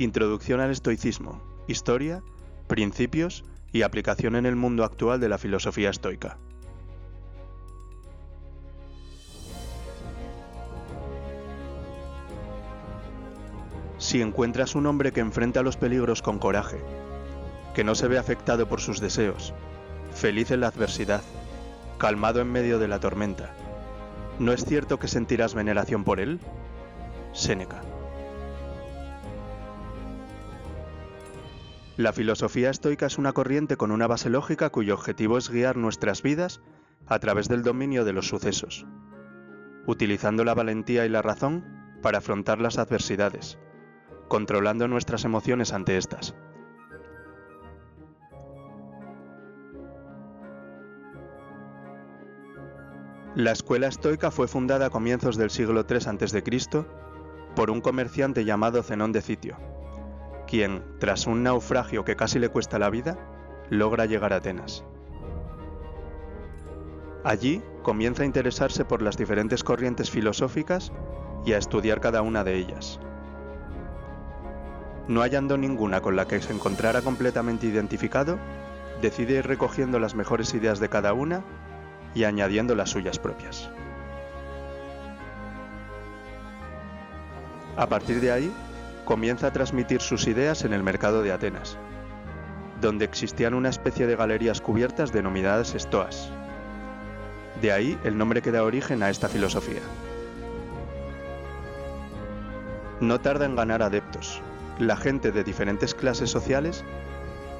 Introducción al estoicismo, historia, principios y aplicación en el mundo actual de la filosofía estoica. Si encuentras un hombre que enfrenta los peligros con coraje, que no se ve afectado por sus deseos, feliz en la adversidad, calmado en medio de la tormenta, ¿no es cierto que sentirás veneración por él? Séneca. La filosofía estoica es una corriente con una base lógica cuyo objetivo es guiar nuestras vidas a través del dominio de los sucesos, utilizando la valentía y la razón para afrontar las adversidades, controlando nuestras emociones ante estas. La escuela estoica fue fundada a comienzos del siglo III a.C. por un comerciante llamado Zenón de Citio, quien, tras un naufragio que casi le cuesta la vida, logra llegar a Atenas. Allí comienza a interesarse por las diferentes corrientes filosóficas y a estudiar cada una de ellas. No hallando ninguna con la que se encontrara completamente identificado, decide ir recogiendo las mejores ideas de cada una y añadiendo las suyas propias. A partir de ahí, comienza a transmitir sus ideas en el mercado de Atenas, donde existían una especie de galerías cubiertas denominadas estoas. De ahí el nombre que da origen a esta filosofía. No tarda en ganar adeptos. La gente de diferentes clases sociales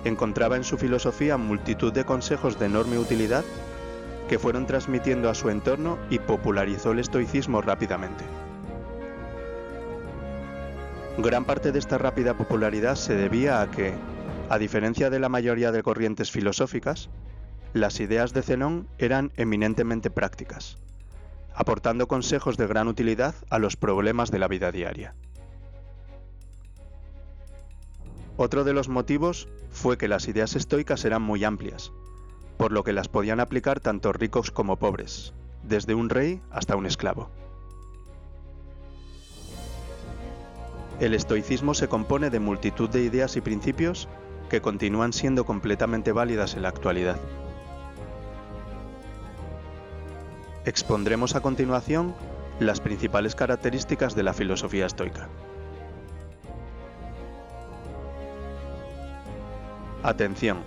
encontraba en su filosofía multitud de consejos de enorme utilidad que fueron transmitiendo a su entorno y popularizó el estoicismo rápidamente. Gran parte de esta rápida popularidad se debía a que, a diferencia de la mayoría de corrientes filosóficas, las ideas de Zenón eran eminentemente prácticas, aportando consejos de gran utilidad a los problemas de la vida diaria. Otro de los motivos fue que las ideas estoicas eran muy amplias, por lo que las podían aplicar tanto ricos como pobres, desde un rey hasta un esclavo. El estoicismo se compone de multitud de ideas y principios que continúan siendo completamente válidas en la actualidad. Expondremos a continuación las principales características de la filosofía estoica. Atención.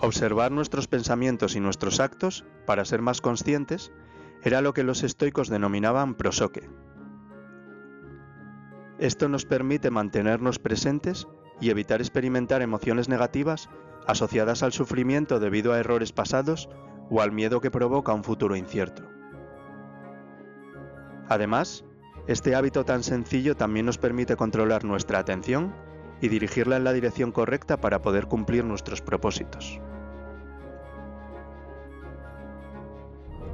Observar nuestros pensamientos y nuestros actos para ser más conscientes era lo que los estoicos denominaban prosoque, esto nos permite mantenernos presentes y evitar experimentar emociones negativas asociadas al sufrimiento debido a errores pasados o al miedo que provoca un futuro incierto. Además, este hábito tan sencillo también nos permite controlar nuestra atención y dirigirla en la dirección correcta para poder cumplir nuestros propósitos.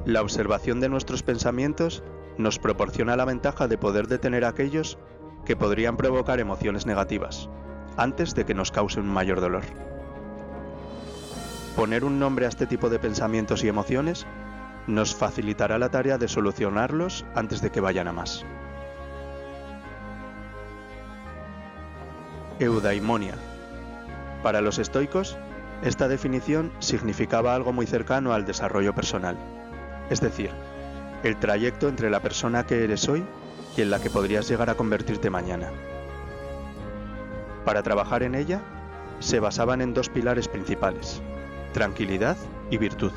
La observación de nuestros pensamientos nos proporciona la ventaja de poder detener aquellos que podrían provocar emociones negativas, antes de que nos causen un mayor dolor. Poner un nombre a este tipo de pensamientos y emociones nos facilitará la tarea de solucionarlos antes de que vayan a más. Eudaimonia. Para los estoicos, esta definición significaba algo muy cercano al desarrollo personal, es decir, el trayecto entre la persona que eres hoy y en la que podrías llegar a convertirte mañana. Para trabajar en ella, se basaban en dos pilares principales, tranquilidad y virtud.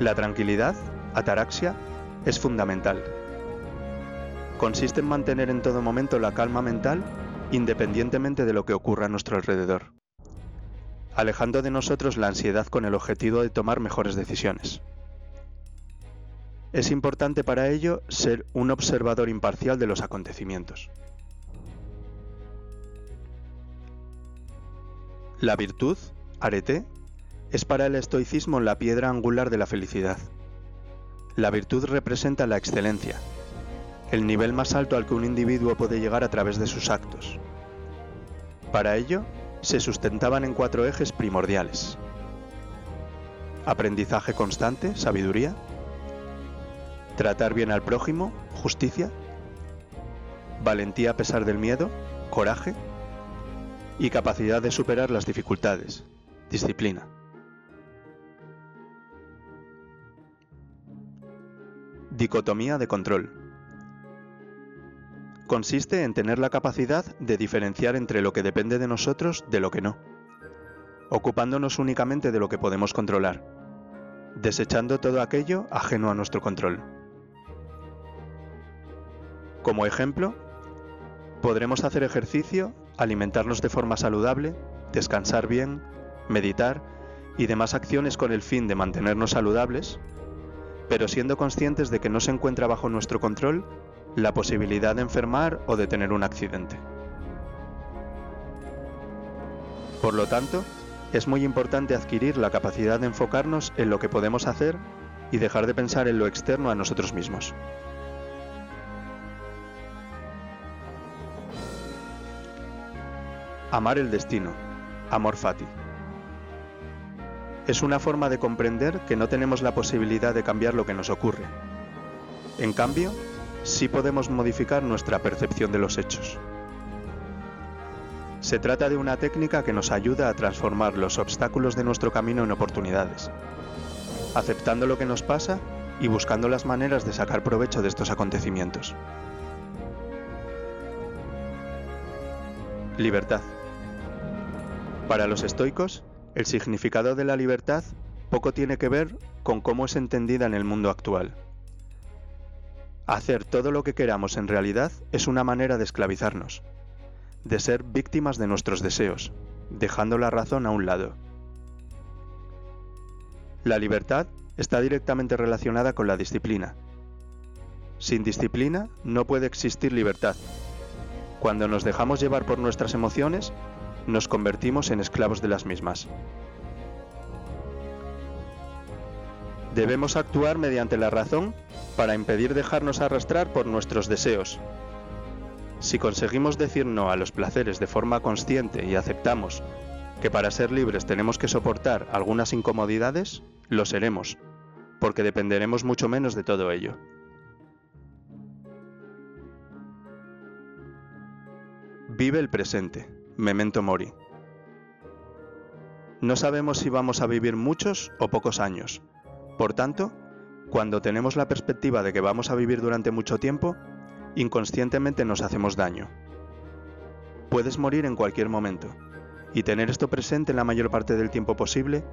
La tranquilidad, ataraxia, es fundamental. Consiste en mantener en todo momento la calma mental independientemente de lo que ocurra a nuestro alrededor, alejando de nosotros la ansiedad con el objetivo de tomar mejores decisiones. Es importante para ello ser un observador imparcial de los acontecimientos. La virtud, arete, es para el estoicismo la piedra angular de la felicidad. La virtud representa la excelencia, el nivel más alto al que un individuo puede llegar a través de sus actos. Para ello, se sustentaban en cuatro ejes primordiales. Aprendizaje constante, sabiduría, tratar bien al prójimo, justicia, valentía a pesar del miedo, coraje, y capacidad de superar las dificultades, disciplina. Dicotomía de control. Consiste en tener la capacidad de diferenciar entre lo que depende de nosotros de lo que no, ocupándonos únicamente de lo que podemos controlar, desechando todo aquello ajeno a nuestro control. Como ejemplo, podremos hacer ejercicio alimentarnos de forma saludable, descansar bien, meditar y demás acciones con el fin de mantenernos saludables, pero siendo conscientes de que no se encuentra bajo nuestro control la posibilidad de enfermar o de tener un accidente. Por lo tanto, es muy importante adquirir la capacidad de enfocarnos en lo que podemos hacer y dejar de pensar en lo externo a nosotros mismos. Amar el destino. Amor fati. Es una forma de comprender que no tenemos la posibilidad de cambiar lo que nos ocurre. En cambio, sí podemos modificar nuestra percepción de los hechos. Se trata de una técnica que nos ayuda a transformar los obstáculos de nuestro camino en oportunidades, aceptando lo que nos pasa y buscando las maneras de sacar provecho de estos acontecimientos. Libertad. Para los estoicos, el significado de la libertad poco tiene que ver con cómo es entendida en el mundo actual. Hacer todo lo que queramos en realidad es una manera de esclavizarnos, de ser víctimas de nuestros deseos, dejando la razón a un lado. La libertad está directamente relacionada con la disciplina. Sin disciplina no puede existir libertad. Cuando nos dejamos llevar por nuestras emociones, nos convertimos en esclavos de las mismas. Debemos actuar mediante la razón para impedir dejarnos arrastrar por nuestros deseos. Si conseguimos decir no a los placeres de forma consciente y aceptamos que para ser libres tenemos que soportar algunas incomodidades, lo seremos, porque dependeremos mucho menos de todo ello. Vive el presente. Memento Mori. No sabemos si vamos a vivir muchos o pocos años. Por tanto, cuando tenemos la perspectiva de que vamos a vivir durante mucho tiempo, inconscientemente nos hacemos daño. Puedes morir en cualquier momento, y tener esto presente la mayor parte del tiempo posible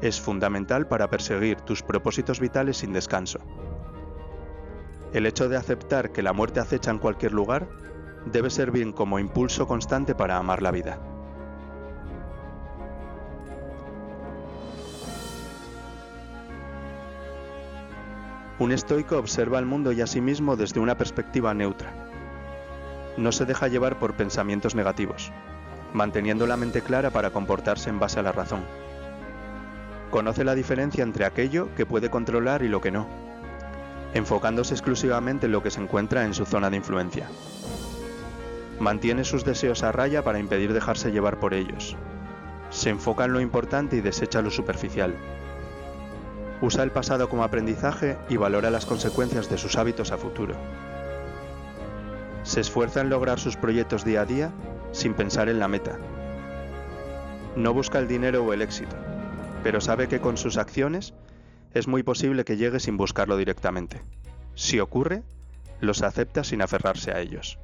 es fundamental para perseguir tus propósitos vitales sin descanso. El hecho de aceptar que la muerte acecha en cualquier lugar debe servir como impulso constante para amar la vida. Un estoico observa el mundo y a sí mismo desde una perspectiva neutra. No se deja llevar por pensamientos negativos, manteniendo la mente clara para comportarse en base a la razón. Conoce la diferencia entre aquello que puede controlar y lo que no, enfocándose exclusivamente en lo que se encuentra en su zona de influencia. Mantiene sus deseos a raya para impedir dejarse llevar por ellos. Se enfoca en lo importante y desecha lo superficial. Usa el pasado como aprendizaje y valora las consecuencias de sus hábitos a futuro. Se esfuerza en lograr sus proyectos día a día sin pensar en la meta. No busca el dinero o el éxito, pero sabe que con sus acciones es muy posible que llegue sin buscarlo directamente. Si ocurre, los acepta sin aferrarse a ellos.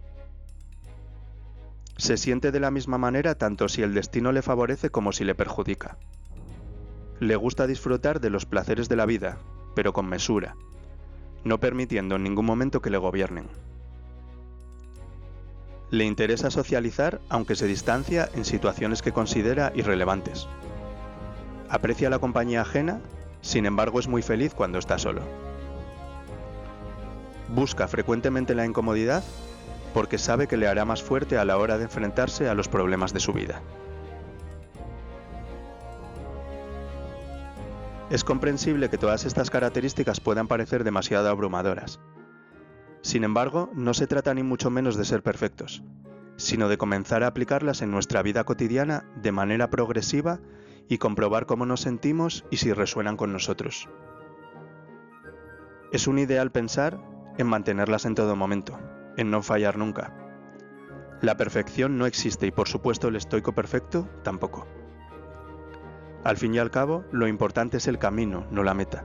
Se siente de la misma manera tanto si el destino le favorece como si le perjudica. Le gusta disfrutar de los placeres de la vida, pero con mesura, no permitiendo en ningún momento que le gobiernen. Le interesa socializar aunque se distancia en situaciones que considera irrelevantes. Aprecia la compañía ajena, sin embargo es muy feliz cuando está solo. Busca frecuentemente la incomodidad porque sabe que le hará más fuerte a la hora de enfrentarse a los problemas de su vida. Es comprensible que todas estas características puedan parecer demasiado abrumadoras. Sin embargo, no se trata ni mucho menos de ser perfectos, sino de comenzar a aplicarlas en nuestra vida cotidiana de manera progresiva y comprobar cómo nos sentimos y si resuenan con nosotros. Es un ideal pensar en mantenerlas en todo momento, en no fallar nunca. La perfección no existe y por supuesto el estoico perfecto tampoco. Al fin y al cabo, lo importante es el camino, no la meta.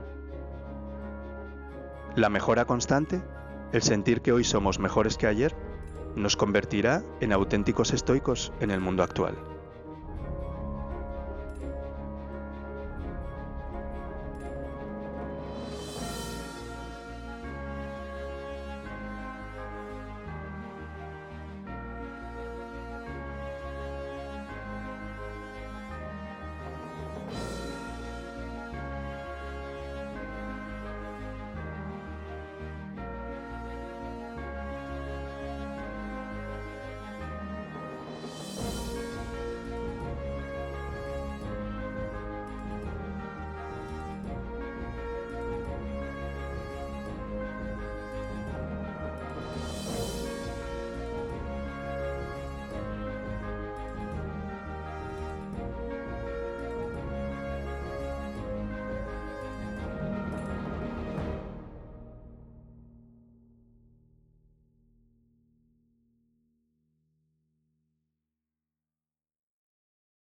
La mejora constante, el sentir que hoy somos mejores que ayer, nos convertirá en auténticos estoicos en el mundo actual.